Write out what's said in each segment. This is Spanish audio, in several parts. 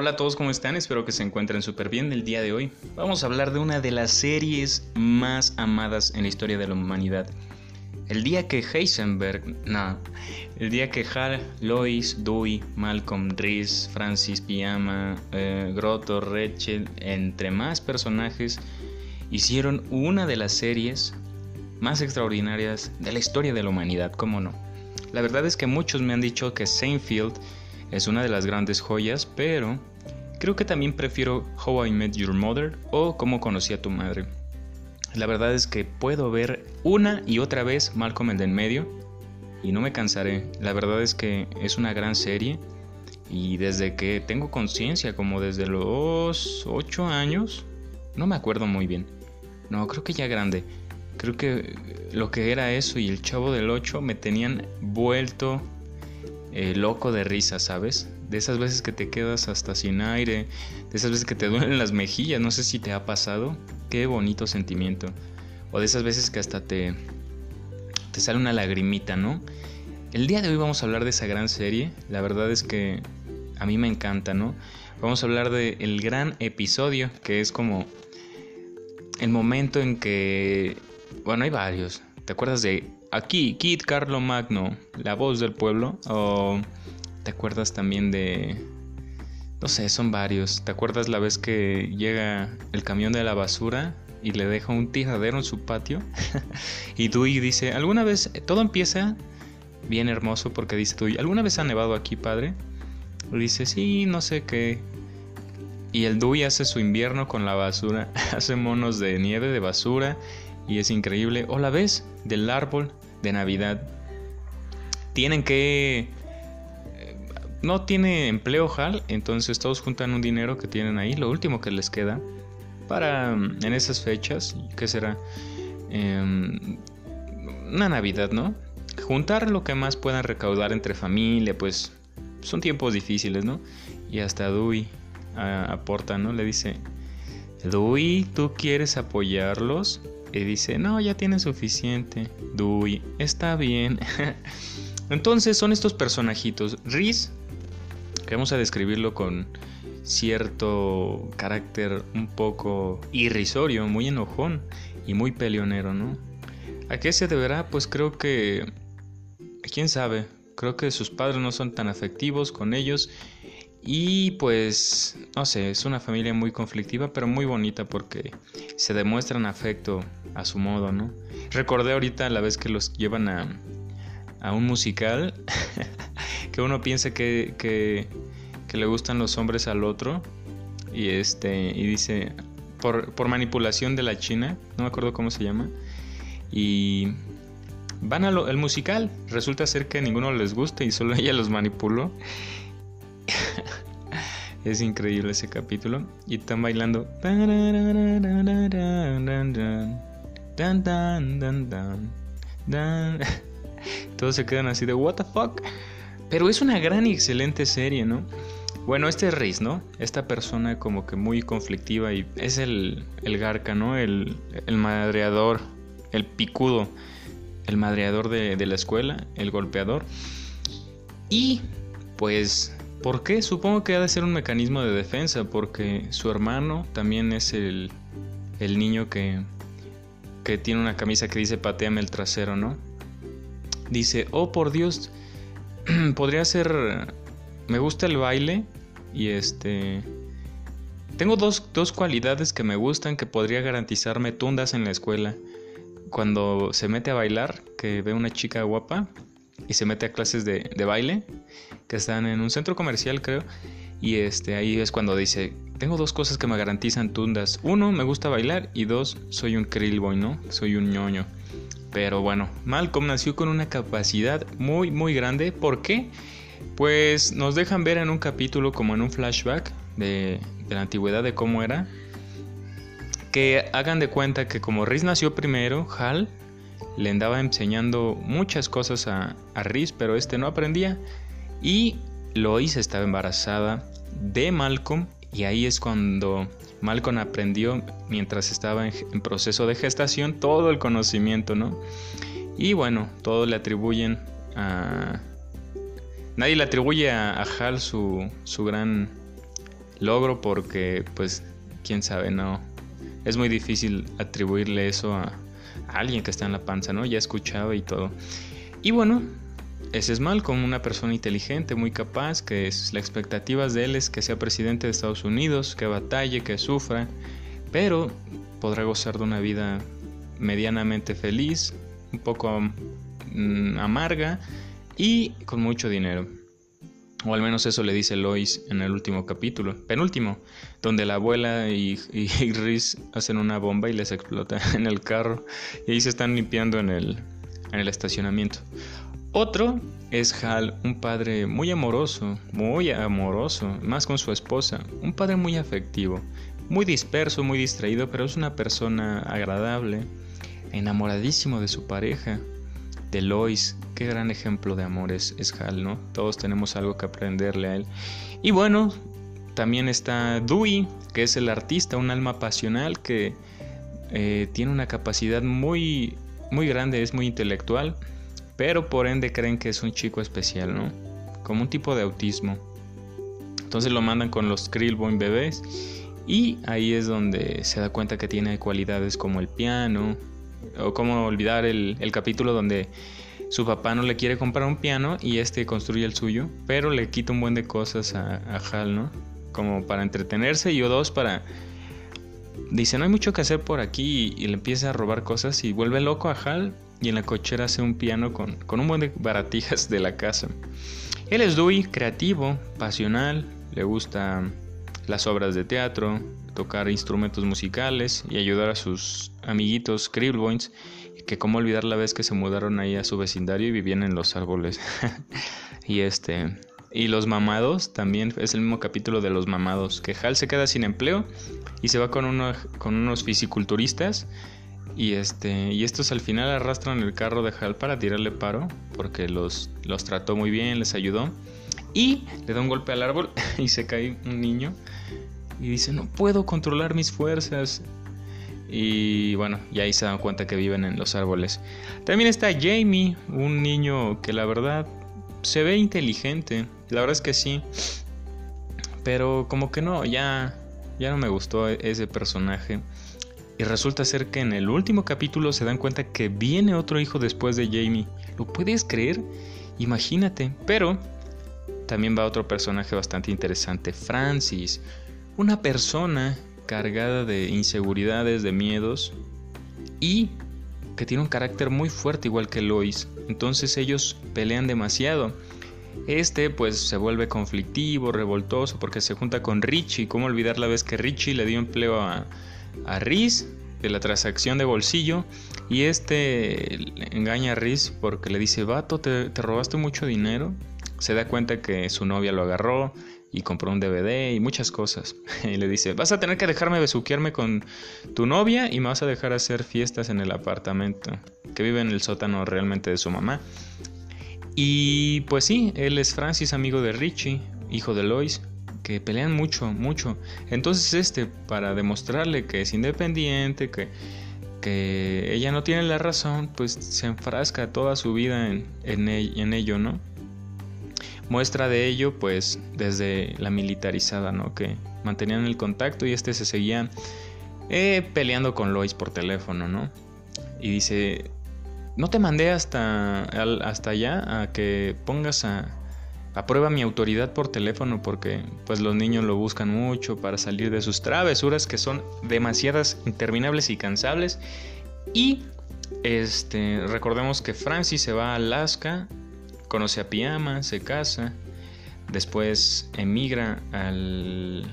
Hola a todos, ¿cómo están? Espero que se encuentren súper bien el día de hoy. Vamos a hablar de una de las series más amadas en la historia de la humanidad. El día que Heisenberg, no, el día que Hal, Lois, Dewey, Malcolm, Reese, Francis Piama, eh, Grotto, entre más personajes, hicieron una de las series más extraordinarias de la historia de la humanidad, ¿cómo no? La verdad es que muchos me han dicho que Seinfeld es una de las grandes joyas, pero creo que también prefiero How I Met Your Mother o Cómo conocí a tu madre. La verdad es que puedo ver una y otra vez Malcolm el de en medio y no me cansaré. La verdad es que es una gran serie y desde que tengo conciencia, como desde los 8 años, no me acuerdo muy bien. No, creo que ya grande. Creo que lo que era eso y el chavo del 8 me tenían vuelto eh, loco de risa, ¿sabes? De esas veces que te quedas hasta sin aire, de esas veces que te duelen las mejillas, no sé si te ha pasado. Qué bonito sentimiento. O de esas veces que hasta te, te sale una lagrimita, ¿no? El día de hoy vamos a hablar de esa gran serie. La verdad es que a mí me encanta, ¿no? Vamos a hablar del el gran episodio, que es como el momento en que... Bueno, hay varios. ¿Te acuerdas de aquí, Kid Carlo Magno, la voz del pueblo? ¿O te acuerdas también de... No sé, son varios. ¿Te acuerdas la vez que llega el camión de la basura y le deja un tiradero en su patio? y Dewey dice, ¿alguna vez... Todo empieza bien hermoso porque dice Dewey, ¿alguna vez ha nevado aquí, padre? Y dice, sí, no sé qué. Y el Dewey hace su invierno con la basura, hace monos de nieve, de basura, y es increíble. O la vez del árbol de Navidad. Tienen que... Eh, no tiene empleo Hal, entonces todos juntan un dinero que tienen ahí, lo último que les queda, para mm, en esas fechas, ¿qué será? Em, una Navidad, ¿no? Juntar lo que más puedan recaudar entre familia, pues son tiempos difíciles, ¿no? Y hasta Dewey aporta, ¿no? Le dice, Dewey, ¿tú quieres apoyarlos? Y dice, no, ya tiene suficiente. Dewey, está bien. Entonces son estos personajitos. Riz, que vamos a describirlo con cierto carácter un poco irrisorio, muy enojón y muy peleonero, ¿no? ¿A qué se deberá? Pues creo que... ¿Quién sabe? Creo que sus padres no son tan afectivos con ellos y pues, no sé, es una familia muy conflictiva, pero muy bonita porque se demuestran afecto a su modo, ¿no? Recordé ahorita la vez que los llevan a, a un musical, que uno piensa que, que, le gustan los hombres al otro, y este, y dice, por, por manipulación de la China, no me acuerdo cómo se llama, y van al musical, resulta ser que ninguno les gusta y solo ella los manipuló. es increíble ese capítulo. Y están bailando. Todos se quedan así de what the fuck. Pero es una gran y excelente serie, ¿no? Bueno, este es Riz, ¿no? Esta persona como que muy conflictiva y es el, el garca, ¿no? El, el madreador, el picudo, el madreador de, de la escuela, el golpeador. Y pues ¿Por qué? Supongo que ha de ser un mecanismo de defensa, porque su hermano también es el, el niño que, que tiene una camisa que dice pateame el trasero, ¿no? Dice, oh por Dios, podría ser, me gusta el baile y este... Tengo dos, dos cualidades que me gustan que podría garantizarme tundas en la escuela. Cuando se mete a bailar, que ve una chica guapa, y se mete a clases de, baile que están en un centro comercial creo y este ahí es cuando dice tengo dos cosas que me garantizan tundas uno me gusta bailar y dos soy un krillboy no soy un ñoño pero bueno Malcolm nació con una capacidad muy muy grande ¿por qué? pues nos dejan ver en un capítulo como en un flashback de, de la antigüedad de cómo era que hagan de cuenta que como Riz nació primero Hal le andaba enseñando muchas cosas a, a Riz, pero este no aprendía. Y Lois estaba embarazada de Malcolm y ahí es cuando Malcolm aprendió mientras estaba en, proceso de gestación todo el conocimiento, ¿no? Y bueno, todos le atribuyen a... Nadie le atribuye a, Hal su, su gran logro porque pues quién sabe, no. Es muy difícil atribuirle eso a, alguien que está en la panza, ¿no? Ya escuchaba y todo. Y bueno, ese es mal como una persona inteligente, muy capaz, que es, las expectativas de él es que sea presidente de Estados Unidos, que batalle, que sufra, pero podrá gozar de una vida medianamente feliz, un poco mm, amarga y con mucho dinero. O al menos eso le dice Lois en el último capítulo, penúltimo, donde la abuela y, y, hacen una bomba y les explota en el carro y ahí se están limpiando en el, en el estacionamiento. Otro es Hal, un padre muy amoroso, muy amoroso, más con su esposa, un padre muy afectivo, muy disperso, muy distraído, pero es una persona agradable, enamoradísimo de su pareja, de Lois. Qué gran ejemplo de amor es, Hal, ¿no? Todos tenemos algo que aprenderle a él. Y bueno, también está Dewey, que es el artista, un alma pasional que eh, tiene una capacidad muy, muy grande, es muy intelectual, pero por ende creen que es un chico especial, ¿no? Como un tipo de autismo. Entonces lo mandan con los Krillbone bebés y ahí es donde se da cuenta que tiene cualidades como el piano, o cómo olvidar el, capítulo donde su papá no le quiere comprar un piano y este construye el suyo, pero le quita un buen de cosas a, Hal, ¿no? Como para entretenerse y o dos para... Dice, no hay mucho que hacer por aquí y, le empieza a robar cosas y vuelve loco a Hal y en la cochera hace un piano con, con un buen de baratijas de la casa. Él es Dewey, creativo, pasional, le gusta las obras de teatro, tocar instrumentos musicales y ayudar a sus amiguitos Krillboins, que como olvidar la vez que se mudaron ahí a su vecindario y vivían en los árboles. y este y los mamados también es el mismo capítulo de los mamados, que Hal se queda sin empleo y se va con uno, con unos fisiculturistas y este y estos al final arrastran el carro de Hal para tirarle paro porque los los trató muy bien, les ayudó y le da un golpe al árbol y se cae un niño y dice, no puedo controlar mis fuerzas. Y bueno, y ahí se dan cuenta que viven en los árboles. También está Jamie, un niño que la verdad se ve inteligente. La verdad es que sí. Pero como que no, ya, ya no me gustó ese personaje. Y resulta ser que en el último capítulo se dan cuenta que viene otro hijo después de Jamie. ¿Lo puedes creer? Imagínate. Pero también va otro personaje bastante interesante, Francis, una persona cargada de inseguridades, de miedos y que tiene un carácter muy fuerte igual que Lois. Entonces ellos pelean demasiado. Este pues se vuelve conflictivo, revoltoso porque se junta con Richie. ¿Cómo olvidar la vez que Richie le dio empleo a, a Riz de la transacción de bolsillo? Y este engaña a Riz porque le dice, vato, ¿te, te robaste mucho dinero? Se da cuenta que su novia lo agarró, y compró un DVD y muchas cosas. Y le dice, vas a tener que dejarme besuquearme con tu novia y me vas a dejar hacer fiestas en el apartamento, que vive en el sótano realmente de su mamá. Y pues sí, él es Francis, amigo de Richie, hijo de Lois, que pelean mucho, mucho. Entonces este, para demostrarle que es independiente, que, que ella no tiene la razón, pues se enfrasca toda su vida en, en, ello, ¿no? Muestra de ello, pues, desde la militarizada, ¿no? Que mantenían el contacto y este se seguía eh, peleando con Lois por teléfono, ¿no? Y dice, no te mandé hasta, hasta allá a que pongas a, a prueba mi autoridad por teléfono porque pues los niños lo buscan mucho para salir de sus travesuras que son demasiadas interminables y cansables y este recordemos que Francis se va a Alaska Conoce a Piama, se casa, después emigra al,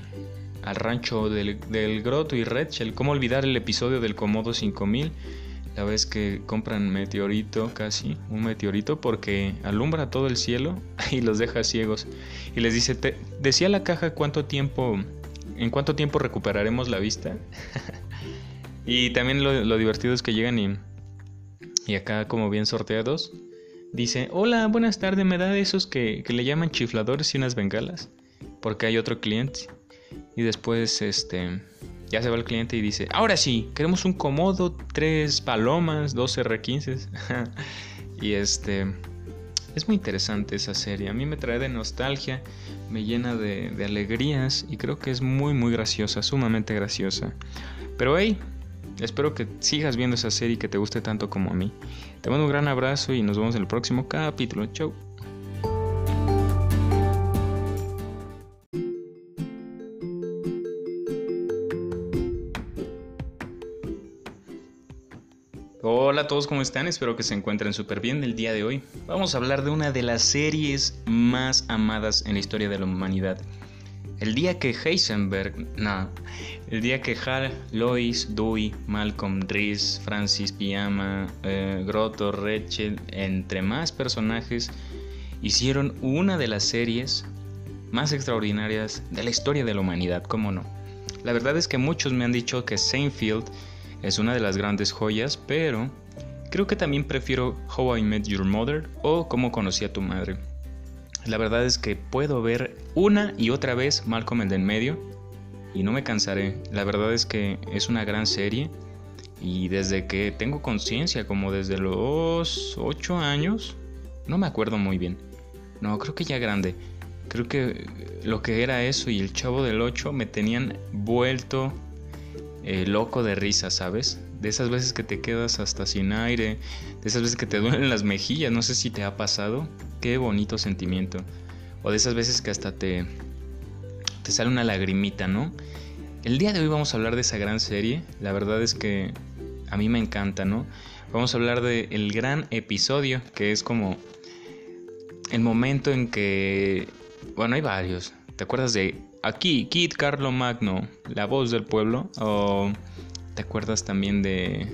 al rancho del, del, Grotto y Rachel. ¿Cómo olvidar el episodio del Comodo 5000? La vez que compran meteorito, casi un meteorito, porque alumbra todo el cielo y los deja ciegos. Y les dice, te, decía la caja cuánto tiempo, en cuánto tiempo recuperaremos la vista. y también lo, lo, divertido es que llegan y, y acá como bien sorteados Dice, hola, buenas tardes, ¿me da esos que, le llaman chifladores y unas bengalas? Porque hay otro cliente. Y después, este, ya se va el cliente y dice, ahora sí, queremos un comodo, tres palomas, dos R15. y este, es muy interesante esa serie. A mí me trae de nostalgia, me llena de, de alegrías y creo que es muy muy graciosa, sumamente graciosa. Pero hey, espero que sigas viendo esa serie y que te guste tanto como a mí. Te mando un gran abrazo y nos vemos en el próximo capítulo. Chau. Hola a todos, ¿cómo están? Espero que se encuentren súper bien el día de hoy. Vamos a hablar de una de las series más amadas en la historia de la humanidad. El día que Heisenberg, no, el día que Hal, Lois, Dewey, Malcolm, Reese, Francis Piama, eh, Grotto, Rachel, entre más personajes, hicieron una de las series más extraordinarias de la historia de la humanidad, ¿cómo no? La verdad es que muchos me han dicho que Seinfeld es una de las grandes joyas, pero creo que también prefiero How I Met Your Mother o Cómo conocí a tu madre. La verdad es que puedo ver una y otra vez Malcolm el de en medio y no me cansaré. La verdad es que es una gran serie y desde que tengo conciencia, como desde los 8 años, no me acuerdo muy bien. No, creo que ya grande. Creo que lo que era eso y el chavo del 8 me tenían vuelto eh, loco de risa, ¿sabes? De esas veces que te quedas hasta sin aire, de esas veces que te duelen las mejillas, no sé si te ha pasado. Qué bonito sentimiento. O de esas veces que hasta te, te sale una lagrimita, ¿no? El día de hoy vamos a hablar de esa gran serie. La verdad es que a mí me encanta, ¿no? Vamos a hablar del el gran episodio, que es como el momento en que... Bueno, hay varios. ¿Te acuerdas de Aquí, Kid Carlo Magno, la voz del pueblo. O te acuerdas también de...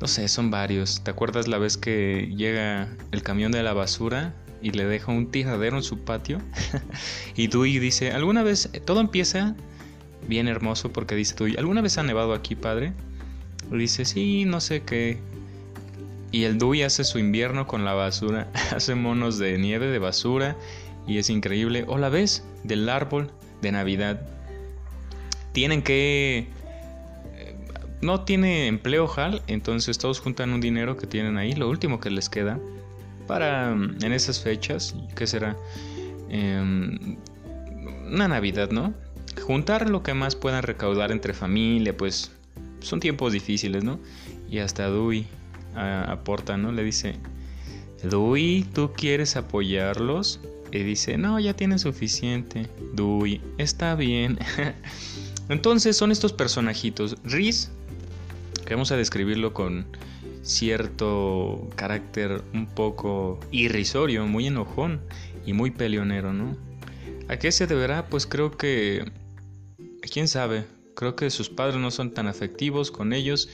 No sé, son varios. ¿Te acuerdas la vez que llega el camión de la basura y le deja un tiradero en su patio? y Dewey dice, ¿alguna vez todo empieza bien hermoso porque dice Dewey, ¿alguna vez ha nevado aquí, padre? Y dice, sí, no sé qué. Y el Dewey hace su invierno con la basura, hace monos de nieve, de basura, y es increíble. ¿O la ves? Del árbol de Navidad. Tienen que... No tiene empleo Hal, entonces todos juntan un dinero que tienen ahí, lo último que les queda, para en esas fechas, que será em, una Navidad, ¿no? Juntar lo que más puedan recaudar entre familia, pues son tiempos difíciles, ¿no? Y hasta Dewey aporta, ¿no? Le dice, Dewey, ¿tú quieres apoyarlos? Y dice, no, ya tiene suficiente. Dewey, está bien. Entonces son estos personajitos. Reese, que vamos a describirlo con cierto carácter un poco irrisorio, muy enojón y muy peleonero, ¿no? ¿A qué se deberá? Pues creo que... ¿Quién sabe? Creo que sus padres no son tan afectivos con ellos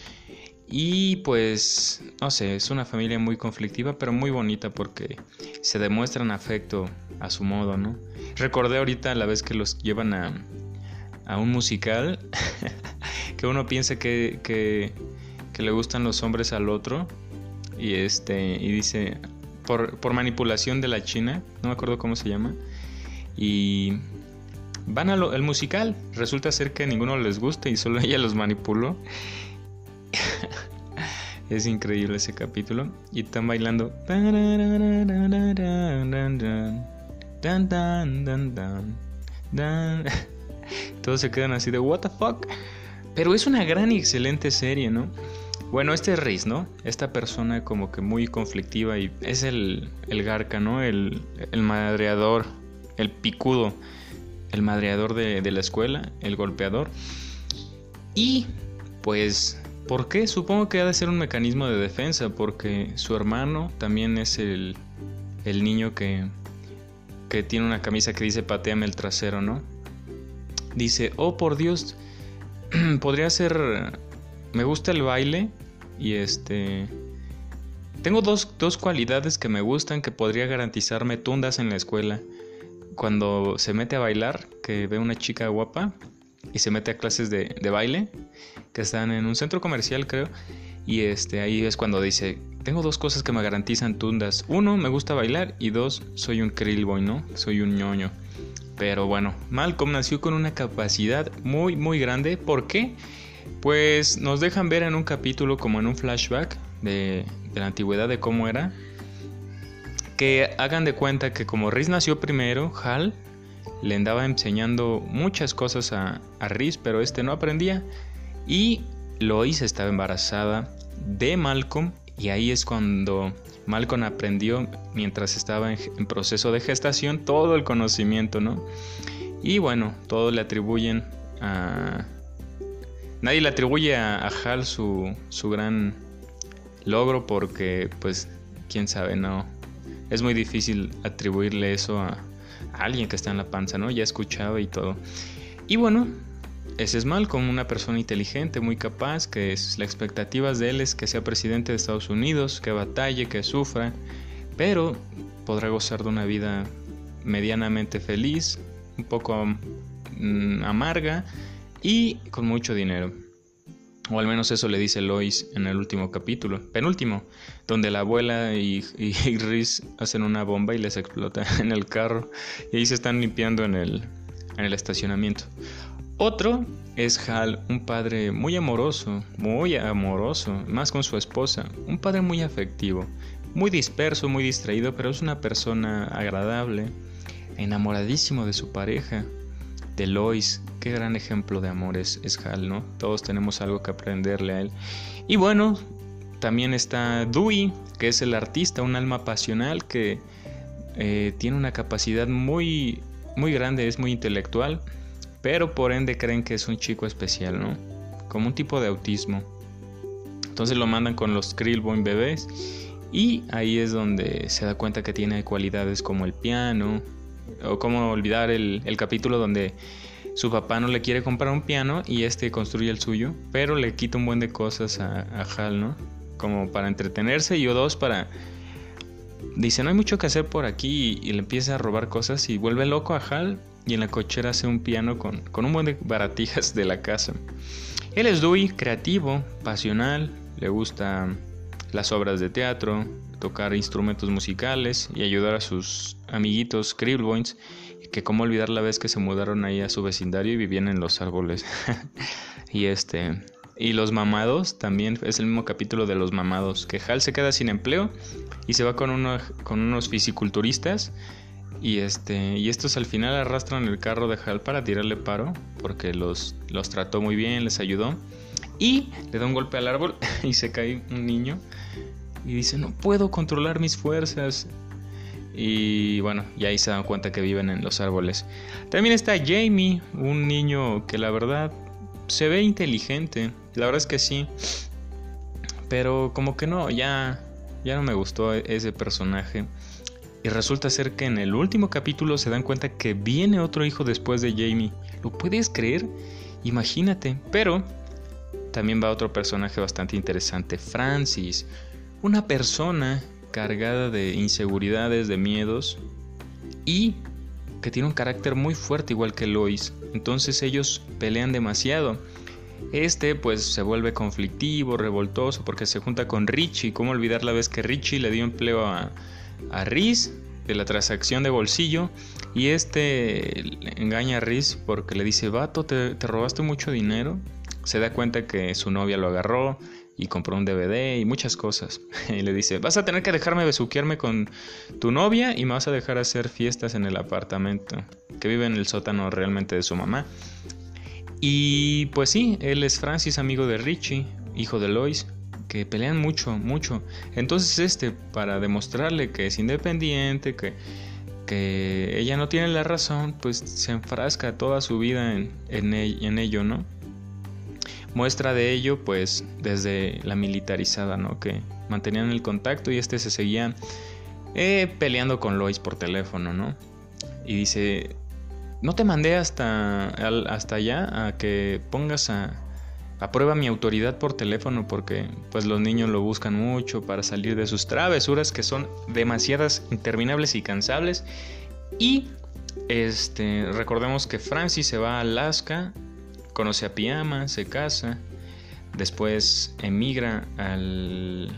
y pues, no sé, es una familia muy conflictiva, pero muy bonita porque se demuestran afecto a su modo, ¿no? Recordé ahorita la vez que los llevan a, a un musical, que uno piensa que, que, le gustan los hombres al otro, y, este, y dice, por, por manipulación de la China, no me acuerdo cómo se llama, y van al musical, resulta ser que ninguno les gusta y solo ella los manipuló. Es increíble ese capítulo. Y están bailando. Todos se quedan así de what the fuck. Pero es una gran y excelente serie, ¿no? Bueno, este es Riz, ¿no? Esta persona como que muy conflictiva y es el, el garca, ¿no? El, el madreador, el picudo, el madreador de, de la escuela, el golpeador. Y pues ¿Por qué? Supongo que ha de ser un mecanismo de defensa, porque su hermano también es el, el niño que, que tiene una camisa que dice pateame el trasero, ¿no? Dice, oh por Dios, podría ser, me gusta el baile y este... Tengo dos, dos cualidades que me gustan que podría garantizarme tundas en la escuela. Cuando se mete a bailar, que ve una chica guapa, y se mete a clases de, baile que están en un centro comercial creo y este ahí es cuando dice tengo dos cosas que me garantizan tundas uno me gusta bailar y dos soy un krill boy no soy un ñoño pero bueno Malcolm nació con una capacidad muy muy grande ¿por qué? pues nos dejan ver en un capítulo como en un flashback de, de la antigüedad de cómo era Que hagan de cuenta que como Riz nació primero, Hal le andaba enseñando muchas cosas a, a Riz, pero este no aprendía. Y Lois estaba embarazada de Malcolm y ahí es cuando Malcolm aprendió mientras estaba en, proceso de gestación todo el conocimiento, ¿no? Y bueno, todos le atribuyen a... Nadie le atribuye a, Hal su, su gran logro porque pues quién sabe, no. Es muy difícil atribuirle eso a, a alguien que está en la panza, ¿no? Ya escuchaba y todo. Y bueno, ese es Malcolm, una persona inteligente, muy capaz, que es, las expectativas de él es que sea presidente de Estados Unidos, que batalle, que sufra, pero podrá gozar de una vida medianamente feliz, un poco mm, amarga y con mucho dinero. O al menos eso le dice Lois en el último capítulo, penúltimo, donde la abuela y, y, hacen una bomba y les explota en el carro y ahí se están limpiando en el, en el estacionamiento. Otro es Hal, un padre muy amoroso, muy amoroso, más con su esposa, un padre muy afectivo, muy disperso, muy distraído, pero es una persona agradable, enamoradísimo de su pareja, de Lois, qué gran ejemplo de amor es, Hal, ¿no? Todos tenemos algo que aprenderle a él. Y bueno, también está Dewey, que es el artista, un alma pasional que eh, tiene una capacidad muy, muy grande, es muy intelectual pero por ende creen que es un chico especial, ¿no? Como un tipo de autismo. Entonces lo mandan con los Krillbone bebés y ahí es donde se da cuenta que tiene cualidades como el piano, o como olvidar el, capítulo donde su papá no le quiere comprar un piano y este construye el suyo, pero le quita un buen de cosas a, a Hal, ¿no? Como para entretenerse y o dos para... Dice, no hay mucho que hacer por aquí y, y le empieza a robar cosas y vuelve loco a Hal y en la cochera hace un piano con, un buen de baratijas de la casa. Él es Dewey, creativo, pasional, le gusta las obras de teatro, tocar instrumentos musicales y ayudar a sus amiguitos Cribbleboys, que como olvidar la vez que se mudaron ahí a su vecindario y vivían en los árboles. y este y los mamados también es el mismo capítulo de los mamados, que Hal se queda sin empleo y se va con, uno, con unos fisiculturistas y, este, y estos al final arrastran el carro de Hal para tirarle paro, porque los, los trató muy bien, les ayudó. Y le da un golpe al árbol y se cae un niño. Y dice, no puedo controlar mis fuerzas. Y bueno, y ahí se dan cuenta que viven en los árboles. También está Jamie, un niño que la verdad se ve inteligente. La verdad es que sí. Pero como que no, ya, ya no me gustó ese personaje. Y resulta ser que en el último capítulo se dan cuenta que viene otro hijo después de Jamie. ¿Lo puedes creer? Imagínate. Pero también va otro personaje bastante interesante, Francis. Una persona cargada de inseguridades, de miedos y que tiene un carácter muy fuerte igual que Lois. Entonces ellos pelean demasiado. Este pues se vuelve conflictivo, revoltoso porque se junta con Richie. ¿Cómo olvidar la vez que Richie le dio empleo a, a Riz de la transacción de bolsillo y este engaña a Riz porque le dice, vato, te, robaste mucho dinero. Se da cuenta que su novia lo agarró y compró un DVD y muchas cosas. Y le dice, vas a tener que dejarme besuquearme con tu novia y me vas a dejar hacer fiestas en el apartamento, que vive en el sótano realmente de su mamá. Y pues sí, él es Francis, amigo de Richie, hijo de Lois, que pelean mucho, mucho. Entonces este, para demostrarle que es independiente, que, que ella no tiene la razón, pues se enfrasca toda su vida en, en, ello, ¿no? Muestra de ello, pues, desde la militarizada, ¿no? Que mantenían el contacto y este se seguía eh, peleando con Lois por teléfono, ¿no? Y dice, no te mandé hasta, hasta allá a que pongas a, Aprueba mi autoridad por teléfono porque pues los niños lo buscan mucho para salir de sus travesuras que son demasiadas interminables y cansables y este recordemos que Francis se va a Alaska, conoce a Piama, se casa, después emigra al,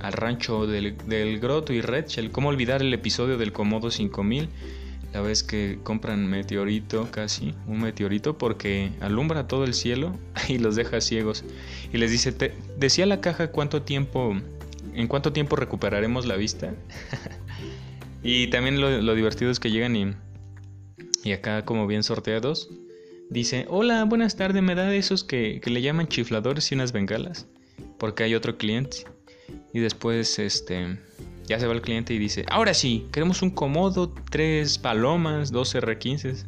al rancho del, del Grotto y Rachel. ¿Cómo olvidar el episodio del Comodo 5000? La vez que compran meteorito casi, un meteorito porque alumbra todo el cielo y los deja ciegos. Y les dice, te, decía la caja cuánto tiempo, en cuánto tiempo recuperaremos la vista. Y también lo, divertido es que llegan y, y acá como bien sorteados. Dice, hola, buenas tardes, ¿me da esos que, que le llaman chifladores y unas bengalas? Porque hay otro cliente. Y después, este, ya se va el cliente y dice, ahora sí, queremos un comodo, tres palomas, dos R15.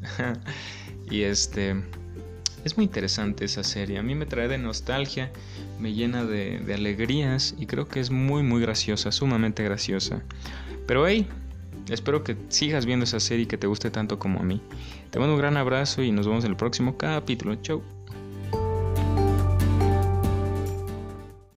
y este, es muy interesante esa serie. A mí me trae de nostalgia, me llena de, de alegrías y creo que es muy, muy graciosa, sumamente graciosa. Pero hey, espero que sigas viendo esa serie y que te guste tanto como a mí. Te mando un gran abrazo y nos vemos en el próximo capítulo. Chau.